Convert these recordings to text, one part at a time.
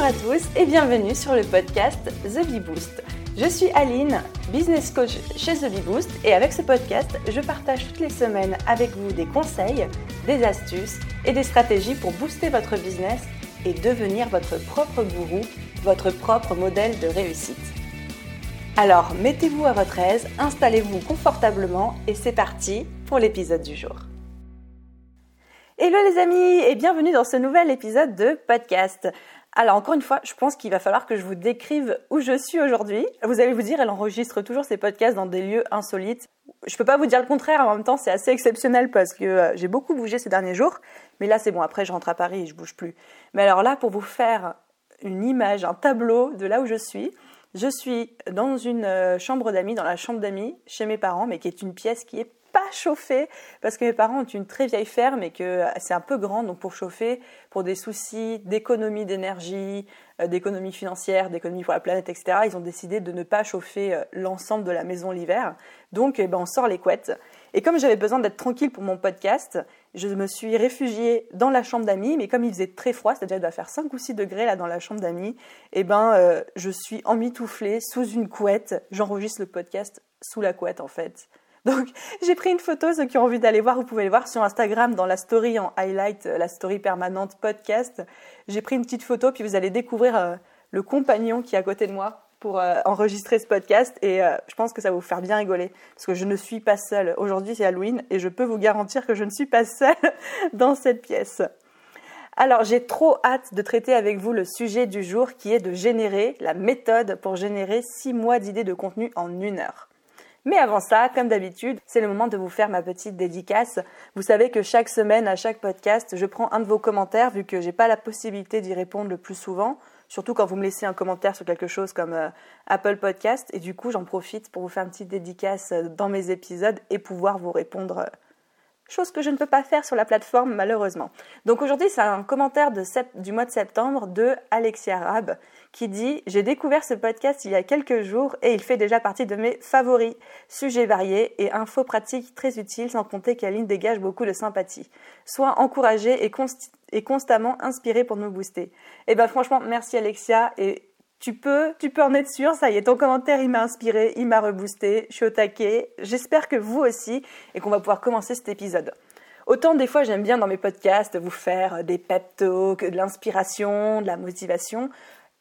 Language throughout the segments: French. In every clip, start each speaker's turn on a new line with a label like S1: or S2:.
S1: Bonjour à tous et bienvenue sur le podcast The Bee Boost. Je suis Aline, business coach chez The Bee Boost et avec ce podcast, je partage toutes les semaines avec vous des conseils, des astuces et des stratégies pour booster votre business et devenir votre propre gourou, votre propre modèle de réussite. Alors, mettez-vous à votre aise, installez-vous confortablement et c'est parti pour l'épisode du jour. Hello les amis et bienvenue dans ce nouvel épisode de podcast. Alors encore une fois, je pense qu'il va falloir que je vous décrive où je suis aujourd'hui. Vous allez vous dire, elle enregistre toujours ses podcasts dans des lieux insolites. Je peux pas vous dire le contraire, en même temps c'est assez exceptionnel parce que euh, j'ai beaucoup bougé ces derniers jours. Mais là c'est bon, après je rentre à Paris et je bouge plus. Mais alors là, pour vous faire une image, un tableau de là où je suis, je suis dans une euh, chambre d'amis, dans la chambre d'amis chez mes parents, mais qui est une pièce qui est pas chauffer parce que mes parents ont une très vieille ferme et que c'est un peu grand donc pour chauffer pour des soucis d'économie d'énergie, euh, d'économie financière, d'économie pour la planète, etc. Ils ont décidé de ne pas chauffer euh, l'ensemble de la maison l'hiver. Donc eh ben, on sort les couettes. Et comme j'avais besoin d'être tranquille pour mon podcast, je me suis réfugiée dans la chambre d'amis, mais comme il faisait très froid, c'est-à-dire il doit faire 5 ou 6 degrés là dans la chambre d'amis, eh ben euh, je suis emmitouflée sous une couette. J'enregistre le podcast sous la couette en fait. Donc j'ai pris une photo, ceux qui ont envie d'aller voir, vous pouvez le voir sur Instagram dans la story en highlight, euh, la story permanente podcast. J'ai pris une petite photo, puis vous allez découvrir euh, le compagnon qui est à côté de moi pour euh, enregistrer ce podcast et je pense que ça va vous faire bien rigoler parce que je ne suis pas seule. Aujourd'hui c'est Halloween et je peux vous garantir que je ne suis pas seule dans cette pièce. Alors j'ai trop hâte de traiter avec vous le sujet du jour qui est de générer la méthode pour générer 6 mois d'idées de contenu en une heure. Mais avant ça, comme d'habitude, c'est le moment de vous faire ma petite dédicace. Vous savez que chaque semaine, à chaque podcast, je prends un de vos commentaires vu que j'ai pas la possibilité d'y répondre le plus souvent, surtout quand vous me laissez un commentaire sur quelque chose comme euh, Apple Podcast. Et du coup, j'en profite pour vous faire une petite dédicace euh, dans mes épisodes et pouvoir vous répondre. Euh, chose que je ne peux pas faire sur la plateforme malheureusement. Donc aujourd'hui, c'est un commentaire du mois de septembre de Alexia Rab qui dit J'ai découvert ce podcast il y a quelques jours et il fait déjà partie de mes favoris. Sujets variés et infos pratiques très utiles, sans compter qu'Aline dégage beaucoup de sympathie. Sois encouragé et, constamment inspiré pour nous booster. Et eh ben franchement, merci Alexia et tu peux, tu peux en être sûr, ça y est, ton commentaire, il m'a inspiré, il m'a reboosté, je suis au taquet. J'espère que vous aussi et qu'on va pouvoir commencer cet épisode. Autant des fois j'aime bien dans mes podcasts vous faire des pep talks, de l'inspiration, de la motivation.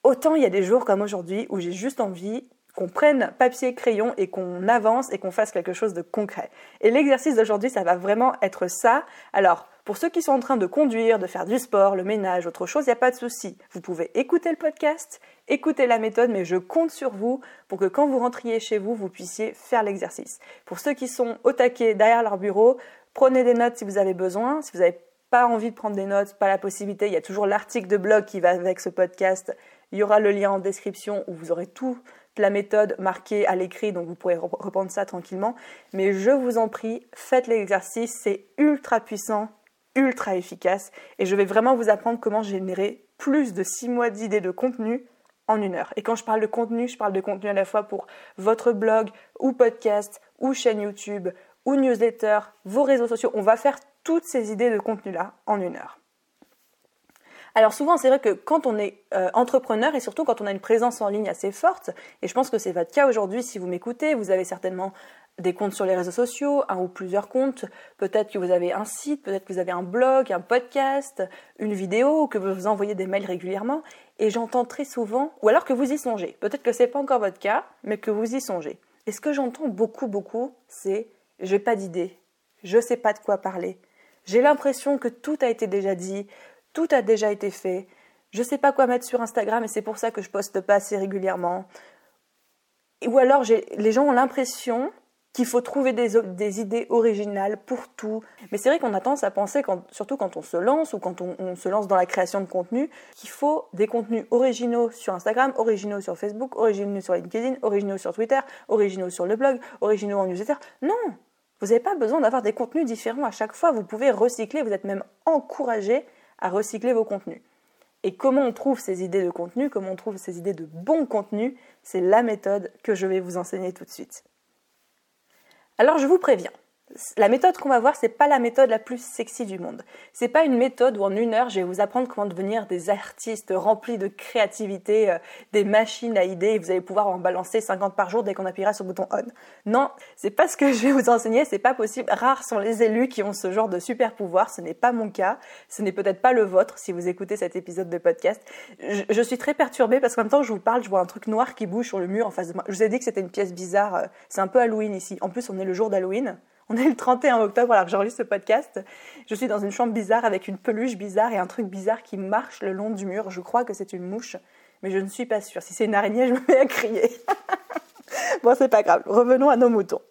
S1: Autant il y a des jours comme aujourd'hui où j'ai juste envie qu'on prenne papier, crayon et qu'on avance et qu'on fasse quelque chose de concret. Et l'exercice d'aujourd'hui, ça va vraiment être ça. Alors, pour ceux qui sont en train de conduire, de faire du sport, le ménage, autre chose, il n'y a pas de souci. Vous pouvez écouter le podcast, écouter la méthode, mais je compte sur vous pour que quand vous rentriez chez vous, vous puissiez faire l'exercice. Pour ceux qui sont au taquet derrière leur bureau, prenez des notes si vous avez besoin. Si vous n'avez pas envie de prendre des notes, pas la possibilité, il y a toujours l'article de blog qui va avec ce podcast il y aura le lien en description où vous aurez toute la méthode marquée à l'écrit, donc vous pourrez reprendre ça tranquillement. Mais je vous en prie, faites l'exercice, c'est ultra puissant, ultra efficace, et je vais vraiment vous apprendre comment générer plus de 6 mois d'idées de contenu en une heure. Et quand je parle de contenu, je parle de contenu à la fois pour votre blog ou podcast ou chaîne YouTube ou newsletter, vos réseaux sociaux. On va faire toutes ces idées de contenu-là en une heure. Alors souvent, c'est vrai que quand on est euh, entrepreneur et surtout quand on a une présence en ligne assez forte, et je pense que c'est votre cas aujourd'hui si vous m'écoutez, vous avez certainement des comptes sur les réseaux sociaux, un ou plusieurs comptes, peut-être que vous avez un site, peut-être que vous avez un blog, un podcast, une vidéo, que vous envoyez des mails régulièrement, et j'entends très souvent, ou alors que vous y songez, peut-être que ce n'est pas encore votre cas, mais que vous y songez. Et ce que j'entends beaucoup, beaucoup, c'est j'ai pas d'idée, je sais pas de quoi parler, j'ai l'impression que tout a été déjà dit, tout a déjà été fait. Je ne sais pas quoi mettre sur Instagram et c'est pour ça que je poste pas assez régulièrement. Ou alors les gens ont l'impression qu'il faut trouver des, idées originales pour tout. Mais c'est vrai qu'on a tendance à penser, surtout quand on se lance ou quand on, se lance dans la création de contenu, qu'il faut des contenus originaux sur Instagram, originaux sur Facebook, originaux sur LinkedIn, originaux sur Twitter, originaux sur le blog, originaux en newsletter. Non, vous n'avez pas besoin d'avoir des contenus différents à chaque fois. Vous pouvez recycler, vous êtes même encouragé à recycler vos contenus. Et comment on trouve ces idées de contenu, comment on trouve ces idées de bon contenu, c'est la méthode que je vais vous enseigner tout de suite. Alors je vous préviens, la méthode qu'on va voir, c'est pas la méthode la plus sexy du monde. C'est pas une méthode où en une heure, je vais vous apprendre comment devenir des artistes remplis de créativité, euh, des machines à idées, et vous allez pouvoir en balancer 50 par jour dès qu'on appuiera sur le bouton on. Non, c'est pas ce que je vais vous enseigner, c'est pas possible. Rares sont les élus qui ont ce genre de super pouvoir, ce n'est pas mon cas, ce n'est peut-être pas le vôtre si vous écoutez cet épisode de podcast. Je, je suis très perturbée parce qu'en même temps, je vous parle, je vois un truc noir qui bouge sur le mur en face de moi. Je vous ai dit que c'était une pièce bizarre, euh, c'est un peu Halloween ici. En plus, on est le jour d'Halloween. On est le 31 octobre alors que j'enregistre ce podcast. Je suis dans une chambre bizarre avec une peluche bizarre et un truc bizarre qui marche le long du mur. Je crois que c'est une mouche, mais je ne suis pas sûre. Si c'est une araignée, je me mets à crier. bon, c'est pas grave. Revenons à nos moutons.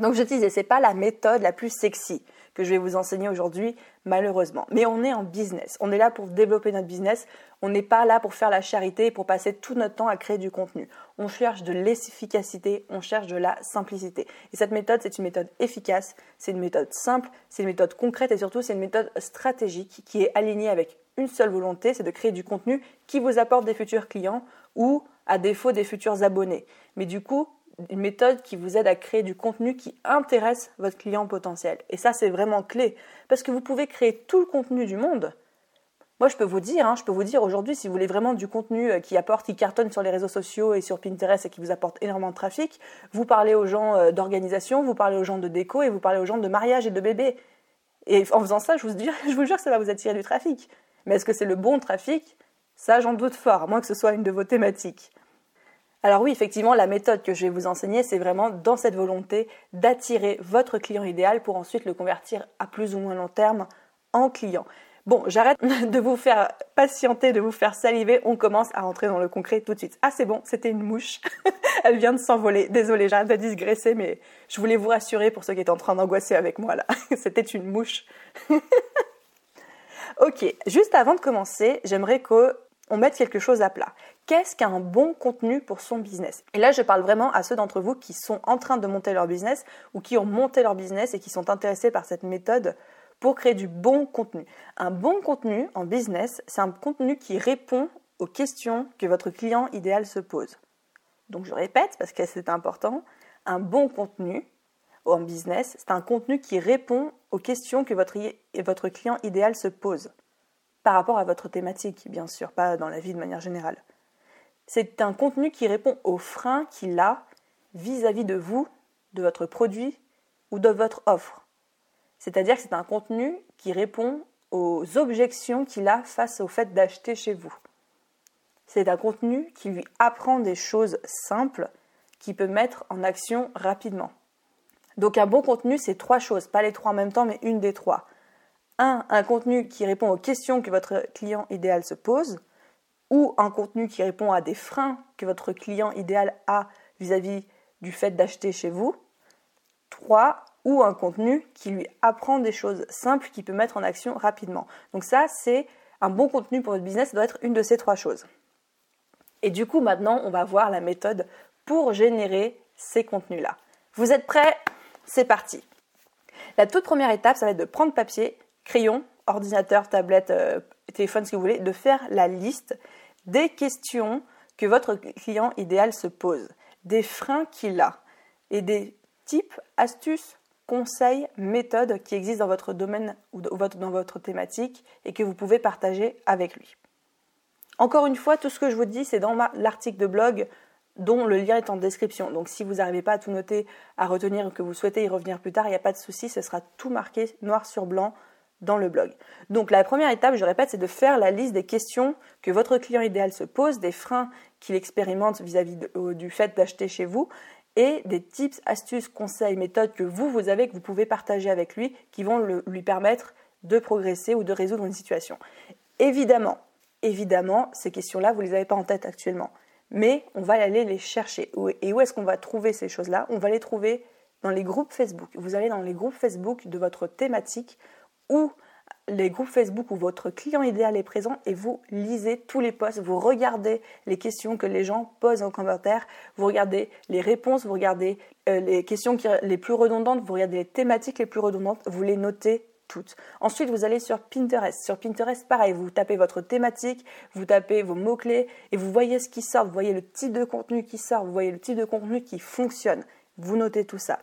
S1: Donc je disais, c'est pas la méthode la plus sexy que je vais vous enseigner aujourd'hui, malheureusement. Mais on est en business. On est là pour développer notre business. On n'est pas là pour faire la charité et pour passer tout notre temps à créer du contenu. On cherche de l'efficacité, on cherche de la simplicité. Et cette méthode, c'est une méthode efficace, c'est une méthode simple, c'est une méthode concrète et surtout, c'est une méthode stratégique qui est alignée avec une seule volonté, c'est de créer du contenu qui vous apporte des futurs clients ou, à défaut, des futurs abonnés. Mais du coup, une méthode qui vous aide à créer du contenu qui intéresse votre client potentiel. Et ça, c'est vraiment clé. Parce que vous pouvez créer tout le contenu du monde. Moi, je peux vous dire, hein, je peux vous dire aujourd'hui, si vous voulez vraiment du contenu euh, qui apporte, qui cartonne sur les réseaux sociaux et sur Pinterest et qui vous apporte énormément de trafic, vous parlez aux gens euh, d'organisation, vous parlez aux gens de déco et vous parlez aux gens de mariage et de bébé. Et en faisant ça, je vous, dis, je vous jure que ça va vous attirer du trafic. Mais est-ce que c'est le bon trafic? Ça, j'en doute fort, à moins que ce soit une de vos thématiques. Alors oui, effectivement, la méthode que je vais vous enseigner, c'est vraiment dans cette volonté d'attirer votre client idéal pour ensuite le convertir à plus ou moins long terme en client. Bon, j'arrête de vous faire patienter, de vous faire saliver. On commence à rentrer dans le concret tout de suite. Ah, c'est bon, c'était une mouche. Elle vient de s'envoler. Désolée, j'arrête de digresser, mais je voulais vous rassurer pour ceux qui étaient en train d'angoisser avec moi là. c'était une mouche. ok, juste avant de commencer, j'aimerais qu'on mette quelque chose à plat qu'est-ce qu'un bon contenu pour son business? Et là, je parle vraiment à ceux d'entre vous qui sont en train de monter leur business ou qui ont monté leur business et qui sont intéressés par cette méthode pour créer du bon contenu. Un bon contenu en business, c'est un contenu qui répond aux questions que votre client idéal se pose. Donc je répète parce que c'est important, un bon contenu en business, c'est un contenu qui répond aux questions que votre, votre client idéal se pose. Par rapport à votre thématique, bien sûr, pas dans la vie de manière générale. C'est un contenu qui répond aux freins qu'il a vis-à-vis de vous, de votre produit ou de votre offre. C'est-à-dire que c'est un contenu qui répond aux objections qu'il a face au fait d'acheter chez vous. C'est un contenu qui lui apprend des choses simples qu'il peut mettre en action rapidement. Donc un bon contenu, c'est trois choses, pas les trois en même temps, mais une des trois. Un, un contenu qui répond aux questions que votre client idéal se pose ou un contenu qui répond à des freins que votre client idéal a vis-à-vis du fait d'acheter chez vous. 3. Ou un contenu qui lui apprend des choses simples qu'il peut mettre en action rapidement. Donc ça, c'est un bon contenu pour votre business, ça doit être une de ces trois choses. Et du coup, maintenant, on va voir la méthode pour générer ces contenus-là. Vous êtes prêts? C'est parti. La toute première étape, ça va être de prendre papier, crayon, ordinateur, tablette, euh, téléphone, ce que vous voulez, de faire la liste des questions que votre client idéal se pose, des freins qu'il a et des types, astuces, conseils, méthodes qui existent dans votre domaine ou dans votre thématique et que vous pouvez partager avec lui. Encore une fois, tout ce que je vous dis, c'est dans l'article de blog dont le lien est en description. Donc si vous n'arrivez pas à tout noter, à retenir ou que vous souhaitez y revenir plus tard, il n'y a pas de souci, ce sera tout marqué noir sur blanc dans le blog. Donc la première étape, je répète, c'est de faire la liste des questions que votre client idéal se pose, des freins qu'il expérimente vis-à-vis du fait d'acheter chez vous et des tips, astuces, conseils, méthodes que vous, vous avez, que vous pouvez partager avec lui, qui vont lui permettre de progresser ou de résoudre une situation. Évidemment, évidemment, ces questions-là, vous ne les avez pas en tête actuellement. Mais on va aller les chercher. Et où est-ce qu'on va trouver ces choses-là? On va les trouver dans les groupes Facebook. Vous allez dans les groupes Facebook de votre thématique ou les groupes Facebook où votre client idéal est présent et vous lisez tous les posts, vous regardez les questions que les gens posent en commentaire, vous regardez les réponses, vous regardez euh, les questions les plus redondantes, vous regardez les thématiques les plus redondantes, vous les notez toutes. Ensuite, vous allez sur Pinterest. Sur Pinterest, pareil, vous tapez votre thématique, vous tapez vos mots-clés et vous voyez ce qui sort, vous voyez le type de contenu qui sort, vous voyez le type de contenu qui fonctionne. Vous notez tout ça.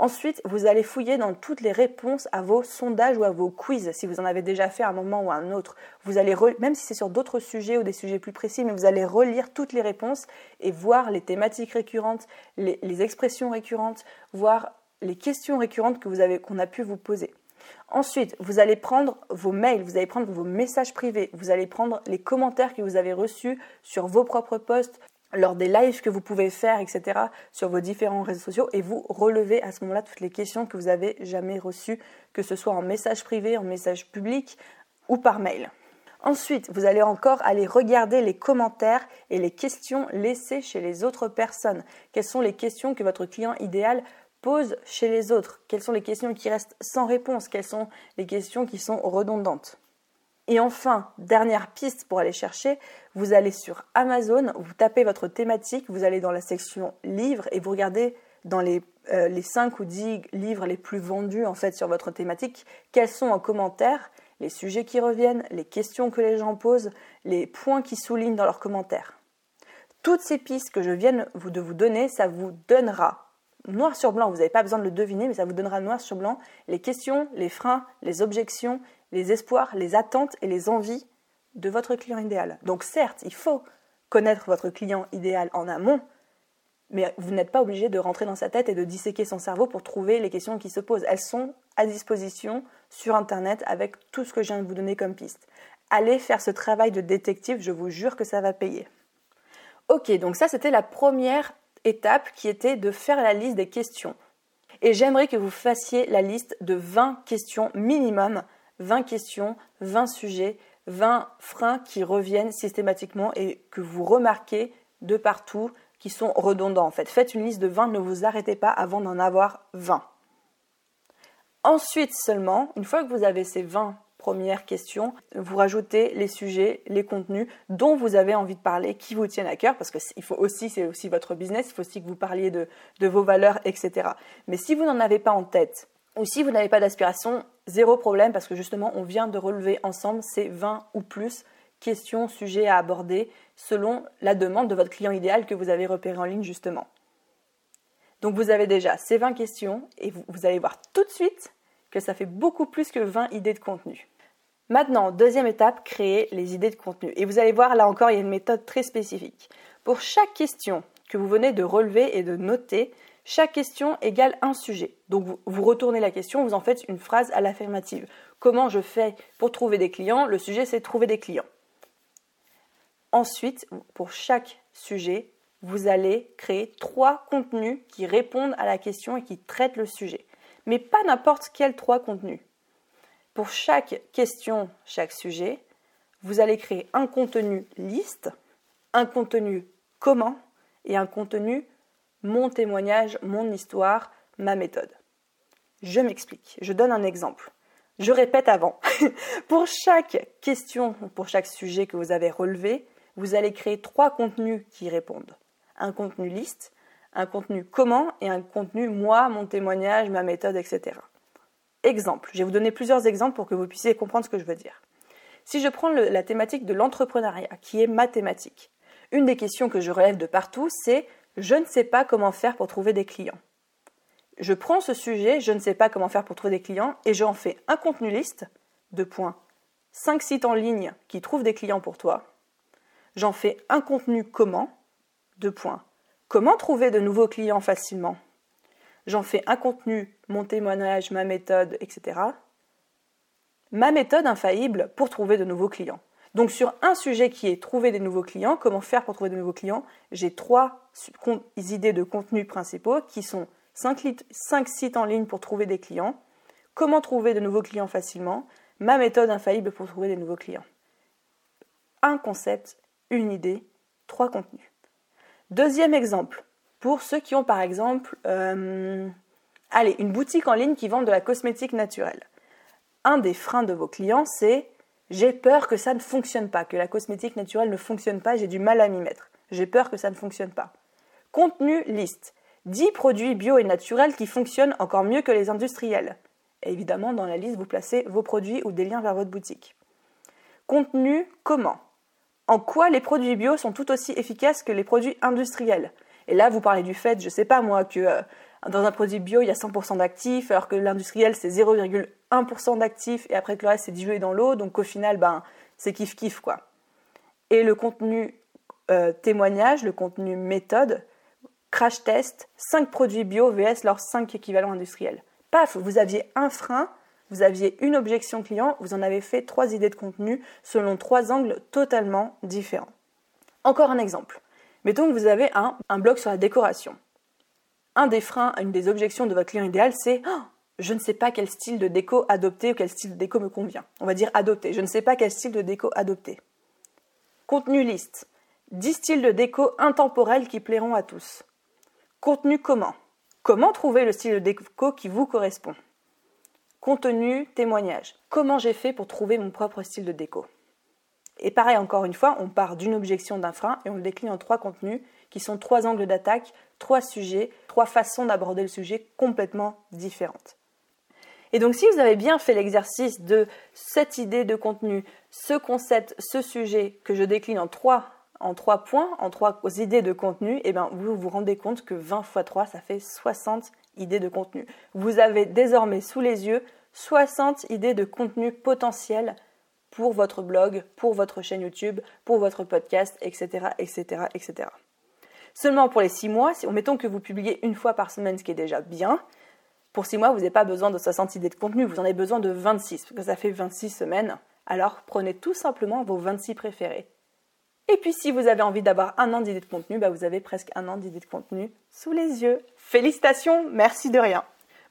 S1: Ensuite, vous allez fouiller dans toutes les réponses à vos sondages ou à vos quiz, si vous en avez déjà fait à un moment ou à un autre. Vous allez, même si c'est sur d'autres sujets ou des sujets plus précis, mais vous allez relire toutes les réponses et voir les thématiques récurrentes, les, expressions récurrentes, voir les questions récurrentes que vous avez, qu'on a pu vous poser. Ensuite, vous allez prendre vos mails, vous allez prendre vos messages privés, vous allez prendre les commentaires que vous avez reçus sur vos propres posts, lors des lives que vous pouvez faire, etc., sur vos différents réseaux sociaux, et vous relevez à ce moment-là toutes les questions que vous avez jamais reçues, que ce soit en message privé, en message public ou par mail. Ensuite, vous allez encore aller regarder les commentaires et les questions laissées chez les autres personnes. Quelles sont les questions que votre client idéal pose chez les autres? Quelles sont les questions qui restent sans réponse? Quelles sont les questions qui sont redondantes? Et enfin, dernière piste pour aller chercher, vous allez sur Amazon, vous tapez votre thématique, vous allez dans la section livres et vous regardez dans les, euh, les 5 ou 10 livres les plus vendus en fait sur votre thématique, quels sont en commentaire les sujets qui reviennent, les questions que les gens posent, les points qui soulignent dans leurs commentaires? Toutes ces pistes que je viens de vous donner, ça vous donnera noir sur blanc, vous n'avez pas besoin de le deviner, mais ça vous donnera noir sur blanc les questions, les freins, les objections, les espoirs, les attentes et les envies de votre client idéal. Donc certes, il faut connaître votre client idéal en amont, mais vous n'êtes pas obligé de rentrer dans sa tête et de disséquer son cerveau pour trouver les questions qui se posent. Elles sont à disposition sur Internet avec tout ce que je viens de vous donner comme piste. Allez faire ce travail de détective, je vous jure que ça va payer. Ok, donc ça c'était la première étape qui était de faire la liste des questions. Et j'aimerais que vous fassiez la liste de 20 questions minimum 20 questions, 20 sujets, 20 freins qui reviennent systématiquement et que vous remarquez de partout qui sont redondants en fait. Faites une liste de 20, ne vous arrêtez pas avant d'en avoir 20. Ensuite seulement, une fois que vous avez ces 20 premières questions, vous rajoutez les sujets, les contenus dont vous avez envie de parler, qui vous tiennent à cœur, parce que c'est aussi votre business, il faut aussi que vous parliez de vos valeurs, etc. Mais si vous n'en avez pas en tête, ou si vous n'avez pas d'aspiration, zéro problème parce que justement on vient de relever ensemble ces 20 ou plus questions, sujets à aborder selon la demande de votre client idéal que vous avez repéré en ligne justement. Donc vous avez déjà ces 20 questions et vous, allez voir tout de suite que ça fait beaucoup plus que 20 idées de contenu. Maintenant, deuxième étape, créer les idées de contenu. Et vous allez voir, là encore, il y a une méthode très spécifique. Pour chaque question que vous venez de relever et de noter, chaque question égale un sujet. Donc vous, retournez la question, vous en faites une phrase à l'affirmative. Comment je fais pour trouver des clients? Le sujet, c'est trouver des clients. Ensuite, pour chaque sujet, vous allez créer trois contenus qui répondent à la question et qui traitent le sujet. Mais pas n'importe quels trois contenus. Pour chaque question, chaque sujet, vous allez créer un contenu liste, un contenu comment et un contenu mon témoignage, mon histoire, ma méthode. Je m'explique, je donne un exemple. Je répète avant. pour chaque question, pour chaque sujet que vous avez relevé, vous allez créer trois contenus qui répondent. Un contenu liste, un contenu comment et un contenu moi, mon témoignage, ma méthode, etc. Exemple. Je vais vous donner plusieurs exemples pour que vous puissiez comprendre ce que je veux dire. Si je prends la thématique de l'entrepreneuriat, qui est ma thématique, une des questions que je relève de partout, c'est je ne sais pas comment faire pour trouver des clients. Je prends ce sujet, je ne sais pas comment faire pour trouver des clients, et j'en fais un contenu liste de points. 5 sites en ligne qui trouvent des clients pour toi. J'en fais un contenu comment, de points. Comment trouver de nouveaux clients facilement J'en fais un contenu, mon témoignage, ma méthode, etc. Ma méthode infaillible pour trouver de nouveaux clients. Donc sur un sujet qui est trouver des nouveaux clients, comment faire pour trouver de nouveaux clients, j'ai trois idées de contenu principaux qui sont 5, sites en ligne pour trouver des clients, comment trouver de nouveaux clients facilement, ma méthode infaillible pour trouver des nouveaux clients. Un concept, une idée, trois contenus. Deuxième exemple, pour ceux qui ont par exemple euh, allez, une boutique en ligne qui vend de la cosmétique naturelle. Un des freins de vos clients, c'est j'ai peur que ça ne fonctionne pas, que la cosmétique naturelle ne fonctionne pas, j'ai du mal à m'y mettre. J'ai peur que ça ne fonctionne pas. Contenu liste. 10 produits bio et naturels qui fonctionnent encore mieux que les industriels. Et évidemment, dans la liste, vous placez vos produits ou des liens vers votre boutique. Contenu comment? En quoi les produits bio sont tout aussi efficaces que les produits industriels? Et là, vous parlez du fait, je sais pas moi, que euh, dans un produit bio, il y a 100% d'actifs, alors que l'industriel, c'est 0,1% d'actifs, et après que le reste, c'est dilué dans l'eau, donc au final, ben, c'est kiff-kiff, quoi. Et le contenu euh, témoignage, le contenu méthode, crash test, 5 produits bio vs leurs 5 équivalents industriels. Paf, vous aviez un frein, vous aviez une objection client, vous en avez fait trois idées de contenu selon trois angles totalement différents. Encore un exemple. Mettons que vous avez un, un blog sur la décoration. Un des freins, une des objections de votre client idéal, c'est oh, je ne sais pas quel style de déco adopter ou quel style de déco me convient. On va dire adopter. Je ne sais pas quel style de déco adopter. Contenu liste. 10 styles de déco intemporels qui plairont à tous. Contenu comment Comment trouver le style de déco qui vous correspond? Contenu témoignage. Comment j'ai fait pour trouver mon propre style de déco? Et pareil, encore une fois, on part d'une objection d'un frein et on le décline en trois contenus qui sont trois angles d'attaque, trois sujets, trois façons d'aborder le sujet complètement différentes. Et donc si vous avez bien fait l'exercice de cette idée de contenu, ce concept, ce sujet que je décline en trois en trois points, en trois idées de contenu, et eh bien vous vous rendez compte que 20 x 3, ça fait 60 idées de contenu. Vous avez désormais sous les yeux 60 idées de contenu potentiel pour votre blog, pour votre chaîne YouTube, pour votre podcast, etc., etc., etc. Seulement pour les 6 mois, si, mettons que vous publiez une fois par semaine, ce qui est déjà bien, pour 6 mois, vous n'avez pas besoin de 60 idées de contenu, vous en avez besoin de 26, parce que ça fait 26 semaines. Alors prenez tout simplement vos 26 préférés et puis si vous avez envie d'avoir un an d'idées de contenu, bah, vous avez presque un an d'idées de contenu sous les yeux. Félicitations, merci de rien.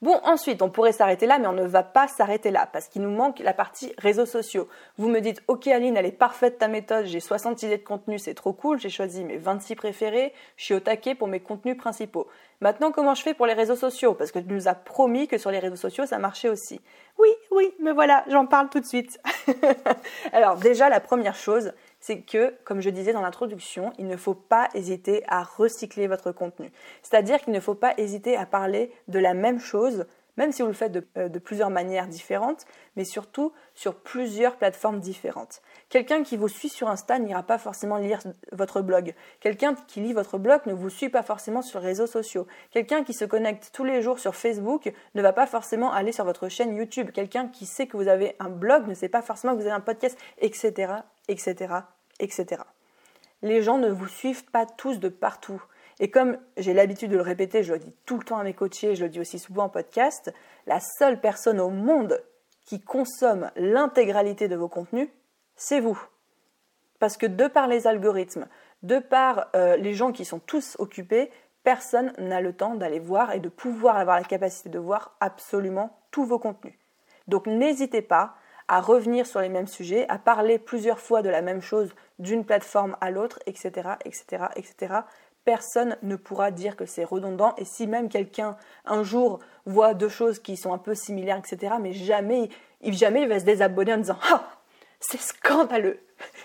S1: Bon, ensuite, on pourrait s'arrêter là, mais on ne va pas s'arrêter là, parce qu'il nous manque la partie réseaux sociaux. Vous me dites, ok Aline, elle est parfaite ta méthode, j'ai 60 idées de contenu, c'est trop cool, j'ai choisi mes 26 préférés, je suis au taquet pour mes contenus principaux. Maintenant, comment je fais pour les réseaux sociaux? Parce que tu nous as promis que sur les réseaux sociaux, ça marchait aussi. Oui, oui, mais voilà, j'en parle tout de suite. Alors déjà, la première chose, c'est que, comme je disais dans l'introduction, il ne faut pas hésiter à recycler votre contenu. C'est-à-dire qu'il ne faut pas hésiter à parler de la même chose, même si vous le faites de, euh, plusieurs manières différentes, mais surtout sur plusieurs plateformes différentes. Quelqu'un qui vous suit sur Insta n'ira pas forcément lire votre blog. Quelqu'un qui lit votre blog ne vous suit pas forcément sur les réseaux sociaux. Quelqu'un qui se connecte tous les jours sur Facebook ne va pas forcément aller sur votre chaîne YouTube. Quelqu'un qui sait que vous avez un blog ne sait pas forcément que vous avez un podcast, etc., etc., etc. Les gens ne vous suivent pas tous de partout. Et comme j'ai l'habitude de le répéter, je le dis tout le temps à mes coachés, je le dis aussi souvent en podcast, la seule personne au monde qui consomme l'intégralité de vos contenus, c'est vous. Parce que de par les algorithmes, de par euh, les gens qui sont tous occupés, personne n'a le temps d'aller voir et de pouvoir avoir la capacité de voir absolument tous vos contenus. Donc n'hésitez pas à revenir sur les mêmes sujets, à parler plusieurs fois de la même chose d'une plateforme à l'autre, etc., etc., etc. Personne ne pourra dire que c'est redondant. Et si même quelqu'un un jour voit deux choses qui sont un peu similaires, etc., mais jamais, jamais il va se désabonner en disant Ah, c'est scandaleux,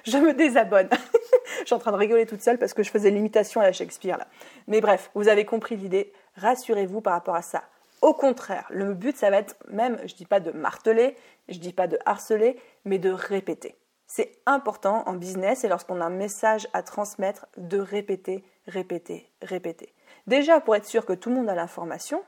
S1: je me désabonne. je suis en train de rigoler toute seule parce que je faisais l'imitation à la Shakespeare là. Mais bref, vous avez compris l'idée. Rassurez-vous par rapport à ça. Au contraire, le but, ça va être même, je ne dis pas de marteler, je ne dis pas de harceler, mais de répéter. C'est important en business et lorsqu'on a un message à transmettre, de répéter, répéter, répéter. Déjà pour être sûr que tout le monde a l'information,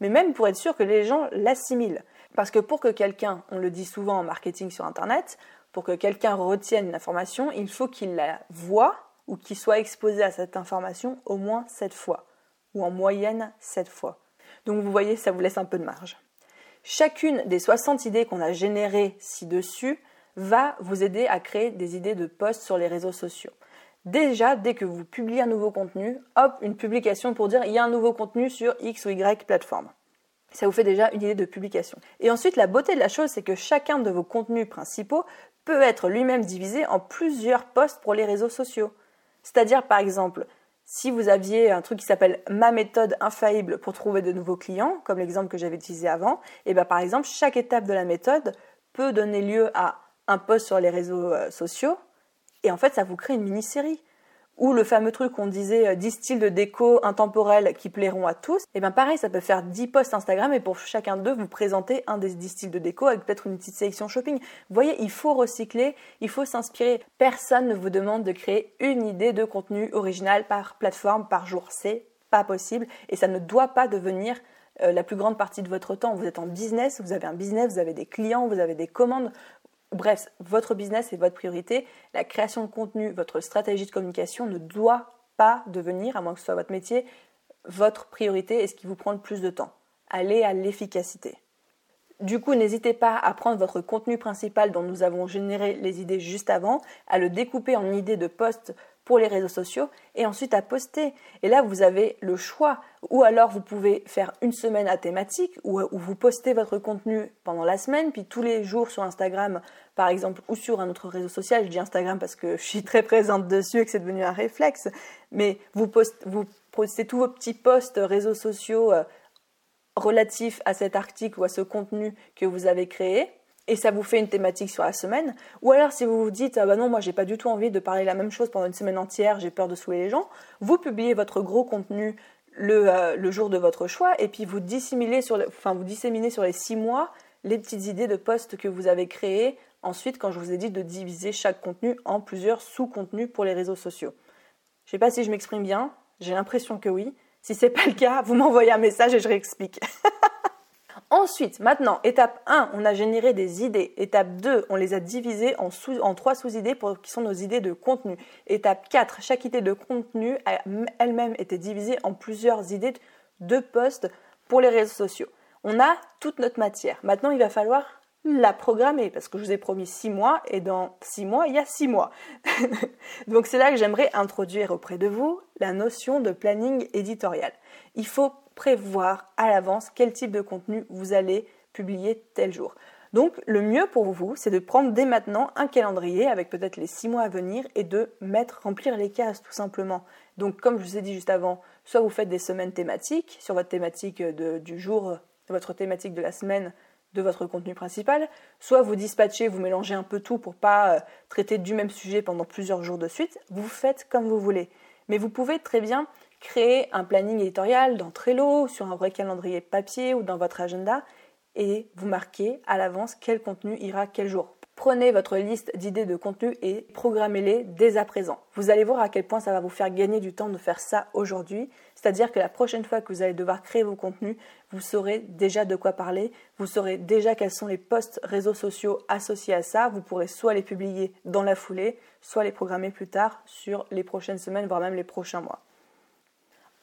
S1: mais même pour être sûr que les gens l'assimilent. Parce que pour que quelqu'un, on le dit souvent en marketing sur Internet, pour que quelqu'un retienne une information, il faut qu'il la voie ou qu'il soit exposé à cette information au moins sept fois, ou en moyenne sept fois. Donc vous voyez, ça vous laisse un peu de marge. Chacune des 60 idées qu'on a générées ci-dessus va vous aider à créer des idées de posts sur les réseaux sociaux. Déjà, dès que vous publiez un nouveau contenu, hop, une publication pour dire il y a un nouveau contenu sur X ou Y plateforme. Ça vous fait déjà une idée de publication. Et ensuite, la beauté de la chose, c'est que chacun de vos contenus principaux peut être lui-même divisé en plusieurs posts pour les réseaux sociaux. C'est-à-dire, par exemple, si vous aviez un truc qui s'appelle ma méthode infaillible pour trouver de nouveaux clients, comme l'exemple que j'avais utilisé avant, et bien par exemple, chaque étape de la méthode peut donner lieu à un post sur les réseaux euh, sociaux, et en fait, ça vous crée une mini-série. Ou le fameux truc qu'on disait 10 euh, styles de déco intemporels qui plairont à tous, et eh bien pareil, ça peut faire 10 posts Instagram et pour chacun d'eux, vous présenter un des 10 styles de déco avec peut-être une petite sélection shopping. Vous voyez, il faut recycler, il faut s'inspirer. Personne ne vous demande de créer une idée de contenu original par plateforme par jour. C'est pas possible et ça ne doit pas devenir euh, la plus grande partie de votre temps. Vous êtes en business, vous avez un business, vous avez des clients, vous avez des commandes. Bref, votre business est votre priorité. La création de contenu, votre stratégie de communication ne doit pas devenir, à moins que ce soit votre métier, votre priorité et ce qui vous prend le plus de temps. Allez à l'efficacité. Du coup, n'hésitez pas à prendre votre contenu principal dont nous avons généré les idées juste avant, à le découper en idées de posts pour les réseaux sociaux et ensuite à poster. Et là, vous avez le choix. Ou alors, vous pouvez faire une semaine à thématique où, vous postez votre contenu pendant la semaine, puis tous les jours sur Instagram, par exemple, ou sur un autre réseau social. Je dis Instagram parce que je suis très présente dessus et que c'est devenu un réflexe. Mais vous, vous postez tous vos petits posts réseaux sociaux relatifs à cet article ou à ce contenu que vous avez créé et ça vous fait une thématique sur la semaine. Ou alors si vous vous dites ah bah non moi j'ai pas du tout envie de parler la même chose pendant une semaine entière, j'ai peur de saouler les gens, vous publiez votre gros contenu le, euh, jour de votre choix et puis vous disséminez sur, enfin, vous disséminez sur les six mois les petites idées de posts que vous avez créées. Ensuite, quand je vous ai dit de diviser chaque contenu en plusieurs sous-contenus pour les réseaux sociaux. Je sais pas si je m'exprime bien, j'ai l'impression que oui. Si c'est pas le cas, vous m'envoyez un message et je réexplique. Ensuite, maintenant, étape 1, on a généré des idées. Étape 2, on les a divisées en, en trois sous-idées qui sont nos idées de contenu. Étape 4, chaque idée de contenu a elle-même été divisée en plusieurs idées de posts pour les réseaux sociaux. On a toute notre matière. Maintenant, il va falloir la programmer parce que je vous ai promis 6 mois et dans 6 mois, il y a 6 mois. Donc c'est là que j'aimerais introduire auprès de vous la notion de planning éditorial. Il faut prévoir à l'avance quel type de contenu vous allez publier tel jour. Donc le mieux pour vous, c'est de prendre dès maintenant un calendrier avec peut-être les six mois à venir et de mettre, remplir les cases tout simplement. Donc comme je vous ai dit juste avant, soit vous faites des semaines thématiques sur votre thématique du jour, votre thématique de la semaine de votre contenu principal, soit vous dispatchez, vous mélangez un peu tout pour pas euh, traiter du même sujet pendant plusieurs jours de suite, vous faites comme vous voulez. Mais vous pouvez très bien créer un planning éditorial dans Trello, sur un vrai calendrier papier ou dans votre agenda et vous marquez à l'avance quel contenu ira quel jour. Prenez votre liste d'idées de contenu et programmez-les dès à présent. Vous allez voir à quel point ça va vous faire gagner du temps de faire ça aujourd'hui. C'est-à-dire que la prochaine fois que vous allez devoir créer vos contenus, vous saurez déjà de quoi parler, vous saurez déjà quels sont les posts réseaux sociaux associés à ça. Vous pourrez soit les publier dans la foulée, soit les programmer plus tard sur les prochaines semaines, voire même les prochains mois.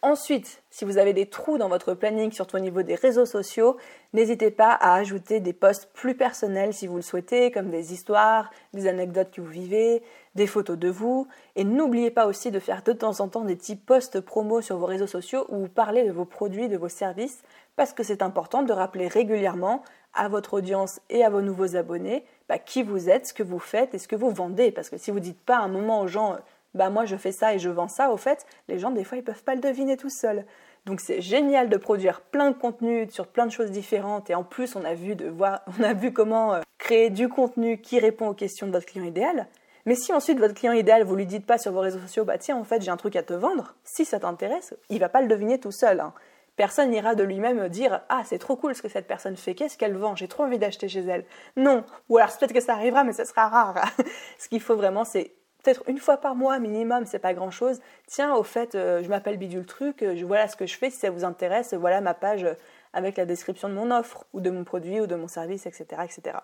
S1: Ensuite, si vous avez des trous dans votre planning, surtout au niveau des réseaux sociaux, n'hésitez pas à ajouter des posts plus personnels si vous le souhaitez, comme des histoires, des anecdotes que vous vivez, des photos de vous. Et n'oubliez pas aussi de faire de temps en temps des petits posts promo sur vos réseaux sociaux où vous parlez de vos produits, de vos services, parce que c'est important de rappeler régulièrement à votre audience et à vos nouveaux abonnés bah, qui vous êtes, ce que vous faites et ce que vous vendez. Parce que si vous ne dites pas un moment aux gens bah moi je fais ça et je vends ça, au fait, les gens des fois ils peuvent pas le deviner tout seuls. Donc c'est génial de produire plein de contenu sur plein de choses différentes et en plus on a vu de voir, on a vu comment euh, créer du contenu qui répond aux questions de votre client idéal. Mais si ensuite votre client idéal vous lui dites pas sur vos réseaux sociaux bah tiens en fait j'ai un truc à te vendre, si ça t'intéresse, il va pas le deviner tout seul. Hein. Personne n'ira de lui-même dire Ah, c'est trop cool ce que cette personne fait, qu'est-ce qu'elle vend, j'ai trop envie d'acheter chez elle. Non, ou alors peut-être que ça arrivera, mais ce sera rare. ce qu'il faut vraiment, c'est peut-être une fois par mois minimum, c'est pas grand chose. Tiens, au fait, euh, je m'appelle Bidule Truc, euh, voilà ce que je fais, si ça vous intéresse, voilà ma page euh, avec la description de mon offre, ou de mon produit, ou de mon service, etc. etc.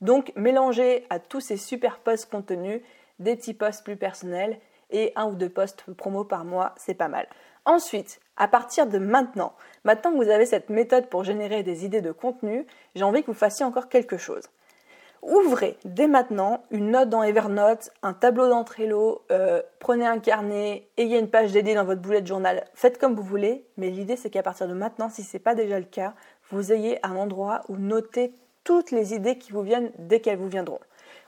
S1: Donc, mélangez à tous ces super posts contenus des petits posts plus personnels et un ou deux posts promo par mois, c'est pas mal. Ensuite, à partir de maintenant, maintenant que vous avez cette méthode pour générer des idées de contenu, j'ai envie que vous fassiez encore quelque chose. Ouvrez dès maintenant une note dans Evernote, un tableau dans Trello, euh, prenez un carnet, ayez une page dédiée dans votre boulet de journal, faites comme vous voulez, mais l'idée c'est qu'à partir de maintenant, si ce n'est pas déjà le cas, vous ayez un endroit où noter toutes les idées qui vous viennent dès qu'elles vous viendront.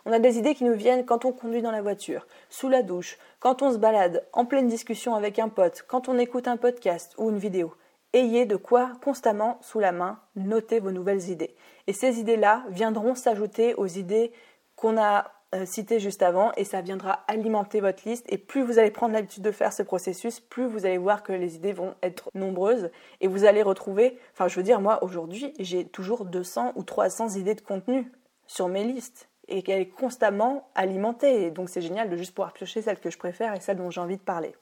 S1: On a des idées qui nous viennent quand on conduit dans la voiture, sous la douche, quand on se balade, en pleine discussion avec un pote, quand on écoute un podcast ou une vidéo. Ayez de quoi constamment sous la main noter vos nouvelles idées. Et ces idées-là viendront s'ajouter aux idées qu'on a euh, citées juste avant et ça viendra alimenter votre liste. Et plus vous allez prendre l'habitude de faire ce processus, plus vous allez voir que les idées vont être nombreuses et vous allez retrouver, enfin je veux dire, moi aujourd'hui j'ai toujours 200 ou 300 idées de contenu sur mes listes et qu'elle est constamment alimentée. Et donc c'est génial de juste pouvoir piocher celles que je préfère et celles dont j'ai envie de parler.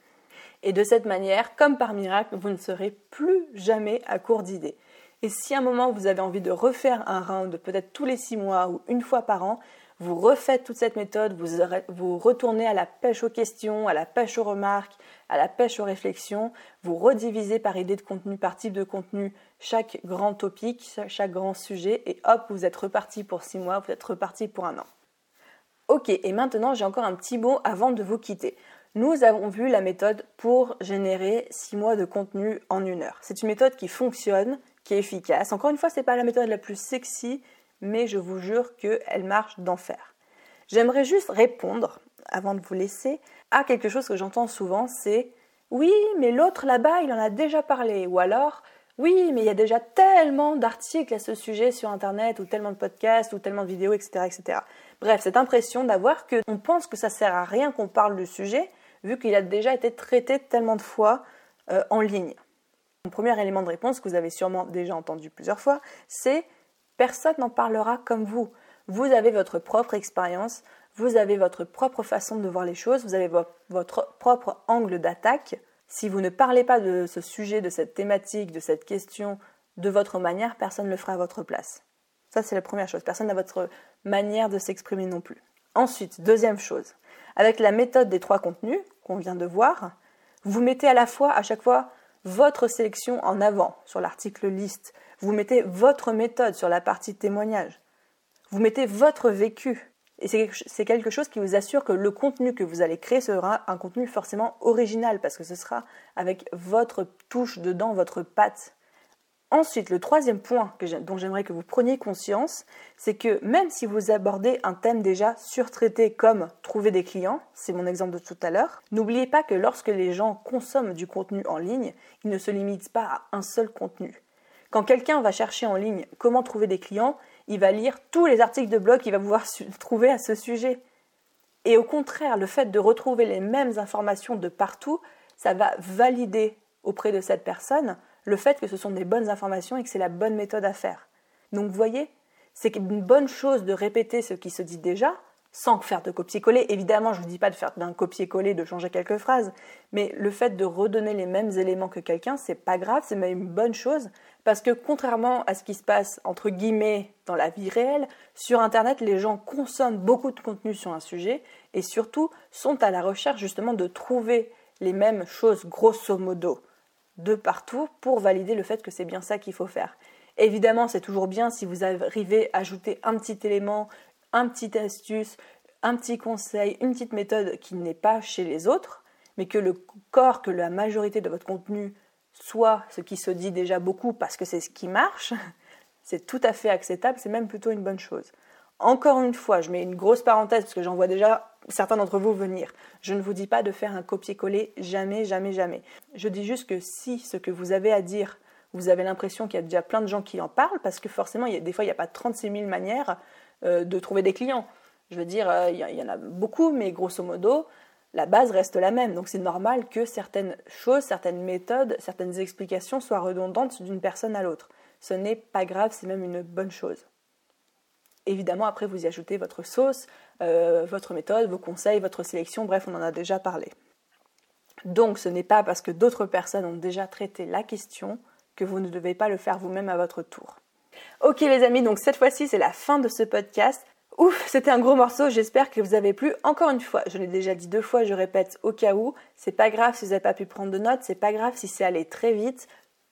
S1: Et de cette manière, comme par miracle, vous ne serez plus jamais à court d'idées. Et si à un moment vous avez envie de refaire un round, peut-être tous les six mois ou une fois par an, vous refaites toute cette méthode, vous, retournez à la pêche aux questions, à la pêche aux remarques, à la pêche aux réflexions, vous redivisez par idée de contenu, par type de contenu, chaque grand topic, chaque grand sujet, et hop, vous êtes reparti pour six mois, vous êtes reparti pour un an. Ok, et maintenant j'ai encore un petit mot avant de vous quitter. Nous avons vu la méthode pour générer six mois de contenu en une heure. C'est une méthode qui fonctionne, qui est efficace. Encore une fois, ce n'est pas la méthode la plus sexy, mais je vous jure qu'elle marche d'enfer. J'aimerais juste répondre, avant de vous laisser, à quelque chose que j'entends souvent, c'est oui, mais l'autre là-bas, il en a déjà parlé, ou alors oui, mais il y a déjà tellement d'articles à ce sujet sur Internet, ou tellement de podcasts, ou tellement de vidéos, etc. etc. Bref, cette impression d'avoir qu'on pense que ça sert à rien qu'on parle du sujet, vu qu'il a déjà été traité tellement de fois euh, en ligne. Mon premier élément de réponse que vous avez sûrement déjà entendu plusieurs fois, c'est personne n'en parlera comme vous. Vous avez votre propre expérience, vous avez votre propre façon de voir les choses, vous avez votre propre angle d'attaque. Si vous ne parlez pas de ce sujet, de cette thématique, de cette question de votre manière, personne ne le fera à votre place. Ça, c'est la première chose. Personne n'a votre manière de s'exprimer non plus. Ensuite, deuxième chose, avec la méthode des trois contenus qu'on vient de voir, vous mettez à la fois, à chaque fois, votre sélection en avant sur l'article liste. Vous mettez votre méthode sur la partie témoignage. Vous mettez votre vécu. Et c'est quelque chose qui vous assure que le contenu que vous allez créer sera un contenu forcément original parce que ce sera avec votre touche dedans, votre patte. Ensuite, le troisième point dont j'aimerais que vous preniez conscience, c'est que même si vous abordez un thème déjà surtraité comme trouver des clients, c'est mon exemple de tout à l'heure, n'oubliez pas que lorsque les gens consomment du contenu en ligne, ils ne se limitent pas à un seul contenu. Quand quelqu'un va chercher en ligne comment trouver des clients, il va lire tous les articles de blog qu'il va pouvoir trouver à ce sujet. Et au contraire, le fait de retrouver les mêmes informations de partout, ça va valider auprès de cette personne le fait que ce sont des bonnes informations et que c'est la bonne méthode à faire. Donc vous voyez, c'est une bonne chose de répéter ce qui se dit déjà, sans faire de copier-coller. Évidemment, je ne vous dis pas de faire d'un copier-coller, de changer quelques phrases, mais le fait de redonner les mêmes éléments que quelqu'un, c'est pas grave, c'est même une bonne chose, parce que contrairement à ce qui se passe entre guillemets dans la vie réelle, sur Internet, les gens consomment beaucoup de contenu sur un sujet et surtout sont à la recherche justement de trouver les mêmes choses grosso modo de partout pour valider le fait que c'est bien ça qu'il faut faire. Évidemment, c'est toujours bien si vous arrivez à ajouter un petit élément, un petit astuce, un petit conseil, une petite méthode qui n'est pas chez les autres, mais que le corps, que la majorité de votre contenu soit ce qui se dit déjà beaucoup parce que c'est ce qui marche, c'est tout à fait acceptable, c'est même plutôt une bonne chose. Encore une fois, je mets une grosse parenthèse parce que j'en vois déjà certains d'entre vous venir. Je ne vous dis pas de faire un copier-coller, jamais, jamais, jamais. Je dis juste que si ce que vous avez à dire, vous avez l'impression qu'il y a déjà plein de gens qui en parlent, parce que forcément, des fois, il n'y a pas 36 000 manières euh, de trouver des clients. Je veux dire, euh, il, y, en a beaucoup, mais grosso modo, la base reste la même. Donc c'est normal que certaines choses, certaines méthodes, certaines explications soient redondantes d'une personne à l'autre. Ce n'est pas grave, c'est même une bonne chose. Évidemment, après, vous y ajoutez votre sauce, euh, votre méthode, vos conseils, votre sélection, bref, on en a déjà parlé. Donc, ce n'est pas parce que d'autres personnes ont déjà traité la question que vous ne devez pas le faire vous-même à votre tour. Ok les amis, donc cette fois-ci c'est la fin de ce podcast. Ouf, c'était un gros morceau, j'espère que vous avez plu. Encore une fois, je l'ai déjà dit deux fois, je répète au cas où, c'est pas grave si vous n'avez pas pu prendre de notes, c'est pas grave si c'est allé très vite.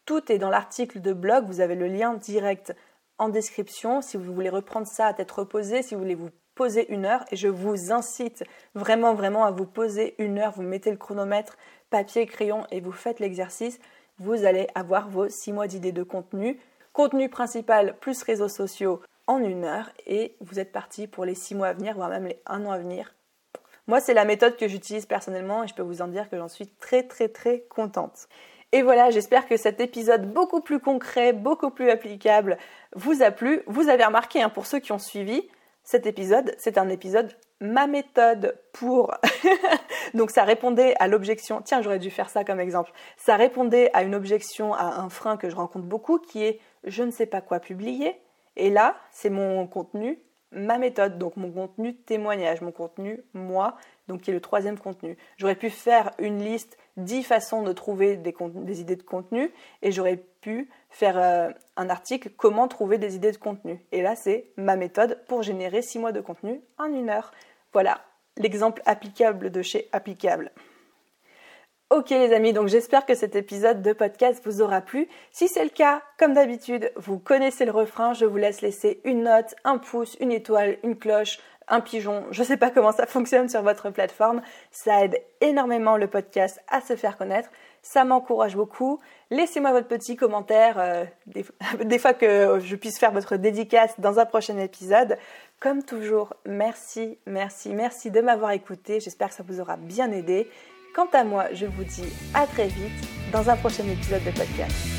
S1: Tout est dans l'article de blog, vous avez le lien direct en description si vous voulez reprendre ça à tête reposée, si vous voulez vous poser une heure. Et je vous incite vraiment, vraiment à vous poser une heure. Vous mettez le chronomètre, papier, crayon et vous faites l'exercice. Vous allez avoir vos six mois d'idées de contenu. Contenu principal plus réseaux sociaux en une heure et vous êtes parti pour les six mois à venir, voire même les un an à venir. Moi, c'est la méthode que j'utilise personnellement et je peux vous en dire que j'en suis très très très contente. Et voilà, j'espère que cet épisode beaucoup plus concret, beaucoup plus applicable vous a plu. Vous avez remarqué, hein, pour ceux qui ont suivi, cet épisode, c'est un épisode ma méthode pour... Donc ça répondait à l'objection, tiens j'aurais dû faire ça comme exemple, ça répondait à une objection, à un frein que je rencontre beaucoup qui est je ne sais pas quoi publier. Et là, c'est mon contenu, ma méthode, donc mon contenu témoignage, mon contenu moi, donc qui est le troisième contenu. J'aurais pu faire une liste 10 façons de trouver des, idées de contenu et j'aurais pu faire euh, un article comment trouver des idées de contenu. Et là, c'est ma méthode pour générer 6 mois de contenu en une heure. Voilà l'exemple applicable de chez Applicable. Ok les amis, donc j'espère que cet épisode de podcast vous aura plu. Si c'est le cas, comme d'habitude, vous connaissez le refrain, je vous laisse laisser une note, un pouce, une étoile, une cloche, un pigeon, je ne sais pas comment ça fonctionne sur votre plateforme. Ça aide énormément le podcast à se faire connaître. Ça m'encourage beaucoup. Laissez-moi votre petit commentaire, euh, des, fois que je puisse faire votre dédicace dans un prochain épisode. Comme toujours, merci, merci, merci de m'avoir écouté. J'espère que ça vous aura bien aidé. Quant à moi, je vous dis à très vite dans un prochain épisode de podcast.